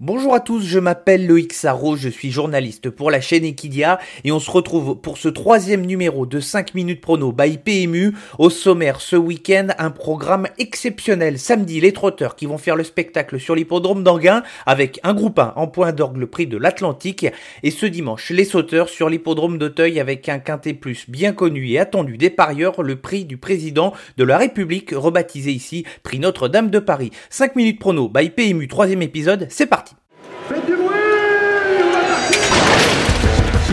Bonjour à tous, je m'appelle Loïc Sarro, je suis journaliste pour la chaîne Equidia et on se retrouve pour ce troisième numéro de 5 minutes prono by PMU. Au sommaire ce week-end, un programme exceptionnel. Samedi, les trotteurs qui vont faire le spectacle sur l'hippodrome d'Anguin avec un groupe 1 en point d'orgue le prix de l'Atlantique et ce dimanche, les sauteurs sur l'hippodrome d'Auteuil avec un quintet plus bien connu et attendu des parieurs, le prix du président de la République rebaptisé ici prix Notre-Dame de Paris. 5 minutes prono by PMU, troisième épisode, c'est parti. Faites du bruit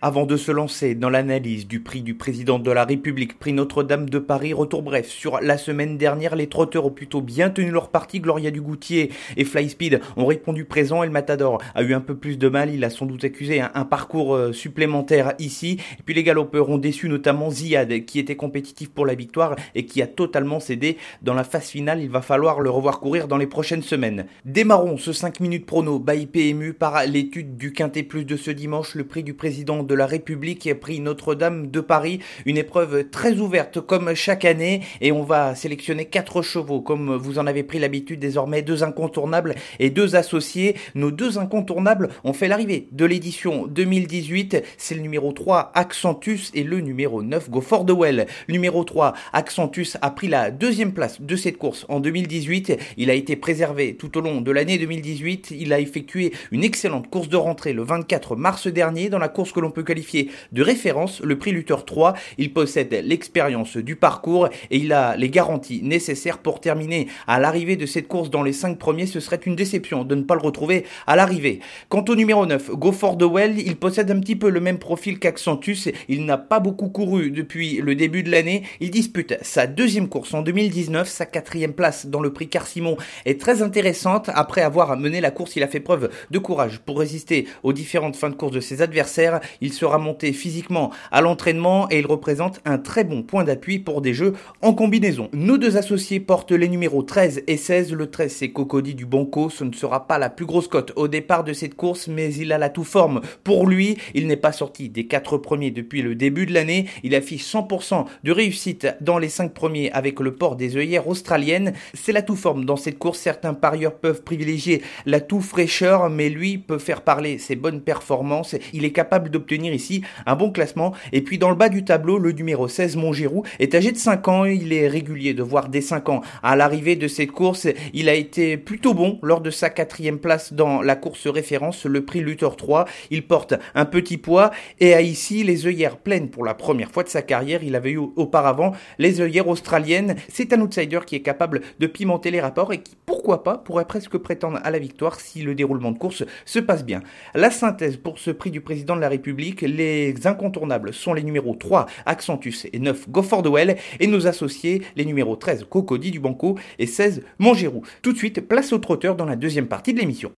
Avant de se lancer dans l'analyse du prix du président de la République, prix Notre-Dame de Paris, retour bref. Sur la semaine dernière, les trotteurs ont plutôt bien tenu leur partie. Gloria Dugoutier et Flyspeed ont répondu présent et le Matador a eu un peu plus de mal. Il a sans doute accusé un, parcours euh, supplémentaire ici. Et puis les galopeurs ont déçu notamment Ziad qui était compétitif pour la victoire et qui a totalement cédé dans la phase finale. Il va falloir le revoir courir dans les prochaines semaines. Démarrons ce 5 minutes prono by PMU par l'étude du Quintet Plus de ce dimanche, le prix du président de la République pris Notre-Dame de Paris. Une épreuve très ouverte comme chaque année et on va sélectionner quatre chevaux comme vous en avez pris l'habitude désormais, deux incontournables et deux associés. Nos deux incontournables ont fait l'arrivée de l'édition 2018. C'est le numéro 3 Accentus et le numéro 9 Go for the Well. Numéro 3 Accentus a pris la deuxième place de cette course en 2018. Il a été préservé tout au long de l'année 2018. Il a effectué une excellente course de rentrée le 24 mars dernier dans la course que l'on peut qualifier de référence, le prix Luther 3. Il possède l'expérience du parcours et il a les garanties nécessaires pour terminer à l'arrivée de cette course dans les 5 premiers. Ce serait une déception de ne pas le retrouver à l'arrivée. Quant au numéro 9, Go for the Well, il possède un petit peu le même profil qu'Accentus. Il n'a pas beaucoup couru depuis le début de l'année. Il dispute sa deuxième course en 2019. Sa quatrième place dans le prix Car-Simon est très intéressante. Après avoir mené la course, il a fait preuve de courage pour résister aux différentes fins de course de ses adversaires. Il sera monté physiquement à l'entraînement et il représente un très bon point d'appui pour des jeux en combinaison. Nos deux associés portent les numéros 13 et 16. Le 13 c'est Cocody du Banco. Ce ne sera pas la plus grosse cote au départ de cette course, mais il a la tout forme. Pour lui, il n'est pas sorti des quatre premiers depuis le début de l'année. Il affiche 100% de réussite dans les cinq premiers avec le port des œillères australiennes. C'est la tout forme dans cette course. Certains parieurs peuvent privilégier la tout fraîcheur, mais lui peut faire parler ses bonnes performances. Il est capable d'obtenir ici un bon classement. Et puis dans le bas du tableau, le numéro 16, Montgirou, est âgé de 5 ans. Il est régulier de voir dès 5 ans à l'arrivée de cette course. Il a été plutôt bon lors de sa quatrième place dans la course référence, le prix Luther 3. Il porte un petit poids et a ici les œillères pleines pour la première fois de sa carrière. Il avait eu auparavant les œillères australiennes. C'est un outsider qui est capable de pimenter les rapports et qui, pourquoi pas, pourrait presque prétendre à la victoire si le déroulement de course se passe bien. La synthèse pour ce prix du président de la République, les incontournables sont les numéros 3 Accentus et 9 Go for the Well et nos associés les numéros 13 Cocody du Banco et 16 Montgirou. Tout de suite, place au trotteur dans la deuxième partie de l'émission.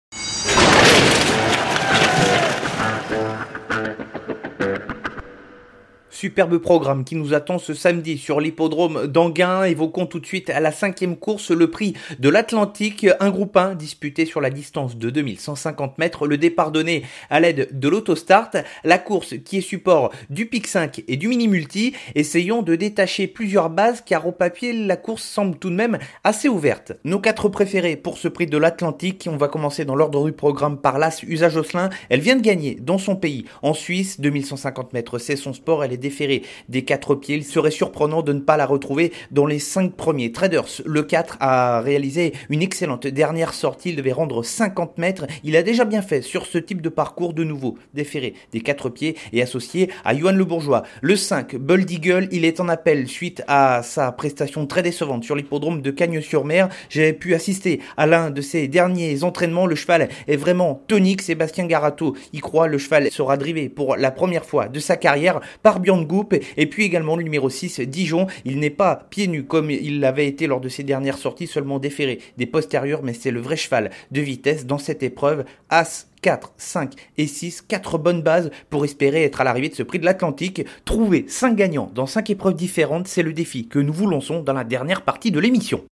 Superbe programme qui nous attend ce samedi sur l'hippodrome d'Anguin. Évoquons tout de suite à la cinquième course le prix de l'Atlantique, un groupe 1 disputé sur la distance de 2150 mètres. Le départ donné à l'aide de l'autostart. La course qui est support du pic 5 et du mini multi. Essayons de détacher plusieurs bases car au papier la course semble tout de même assez ouverte. Nos quatre préférés pour ce prix de l'Atlantique. On va commencer dans l'ordre du programme par l'As Usage Jocelyn. Elle vient de gagner dans son pays en Suisse 2150 mètres. C'est son sport. Elle est déféré des quatre pieds. Il serait surprenant de ne pas la retrouver dans les cinq premiers. Traders, le 4, a réalisé une excellente dernière sortie. Il devait rendre 50 mètres. Il a déjà bien fait sur ce type de parcours de nouveau. Déféré des quatre pieds et associé à Johan Le Bourgeois. Le 5, Bold Eagle, il est en appel suite à sa prestation très décevante sur l'hippodrome de Cagnes-sur-Mer. J'ai pu assister à l'un de ses derniers entraînements. Le cheval est vraiment tonique. Sébastien Garato y croit. Le cheval sera drivé pour la première fois de sa carrière par Goop et puis également le numéro 6 Dijon. Il n'est pas pieds nus comme il l'avait été lors de ses dernières sorties, seulement déféré des postérieurs, mais c'est le vrai cheval de vitesse dans cette épreuve. As 4, 5 et 6, 4 bonnes bases pour espérer être à l'arrivée de ce prix de l'Atlantique. Trouver 5 gagnants dans 5 épreuves différentes, c'est le défi que nous vous lançons dans la dernière partie de l'émission.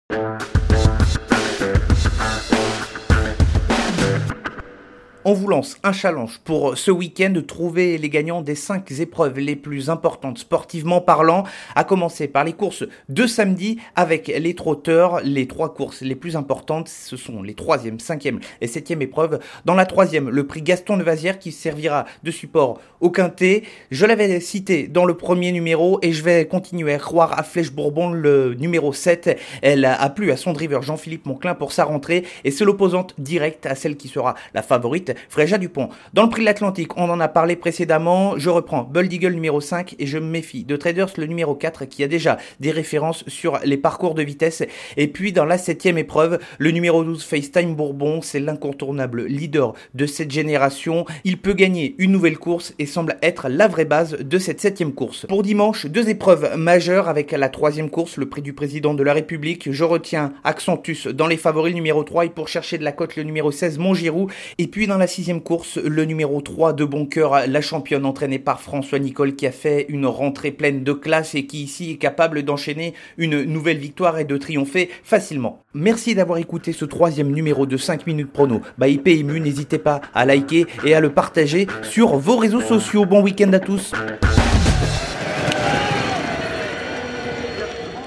On vous lance un challenge pour ce week-end de trouver les gagnants des 5 épreuves les plus importantes sportivement parlant, à commencer par les courses de samedi avec les trotteurs. Les trois courses les plus importantes, ce sont les 3e, 5e et 7e épreuves. Dans la troisième, le prix Gaston de Vazière qui servira de support au quintet. Je l'avais cité dans le premier numéro et je vais continuer à croire à Flèche Bourbon le numéro 7. Elle a plu à son driver Jean-Philippe Monclin pour sa rentrée et c'est l'opposante directe à celle qui sera la favorite Fréja Dupont. Dans le prix de l'Atlantique, on en a parlé précédemment. Je reprends Bold Eagle numéro 5 et je me méfie de Traders le numéro 4 qui a déjà des références sur les parcours de vitesse. Et puis dans la septième épreuve, le numéro 12 FaceTime Bourbon, c'est l'incontournable leader de cette génération. Il peut gagner une nouvelle course et semble être la vraie base de cette septième course. Pour dimanche, deux épreuves majeures avec la troisième course, le prix du président de la République. Je retiens Accentus dans les favoris numéro 3 et pour chercher de la cote le numéro 16 Montgirou. Et puis dans la sixième course, le numéro 3 de bon cœur, la championne entraînée par François Nicole qui a fait une rentrée pleine de classe et qui ici est capable d'enchaîner une nouvelle victoire et de triompher facilement. Merci d'avoir écouté ce troisième numéro de 5 minutes prono by IPMU. N'hésitez pas à liker et à le partager sur vos réseaux sociaux. Bon week-end à tous.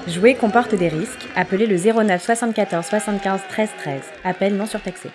Jouer comporte des risques. Appelez le 09 74 75 13 13. Appel non surtaxé.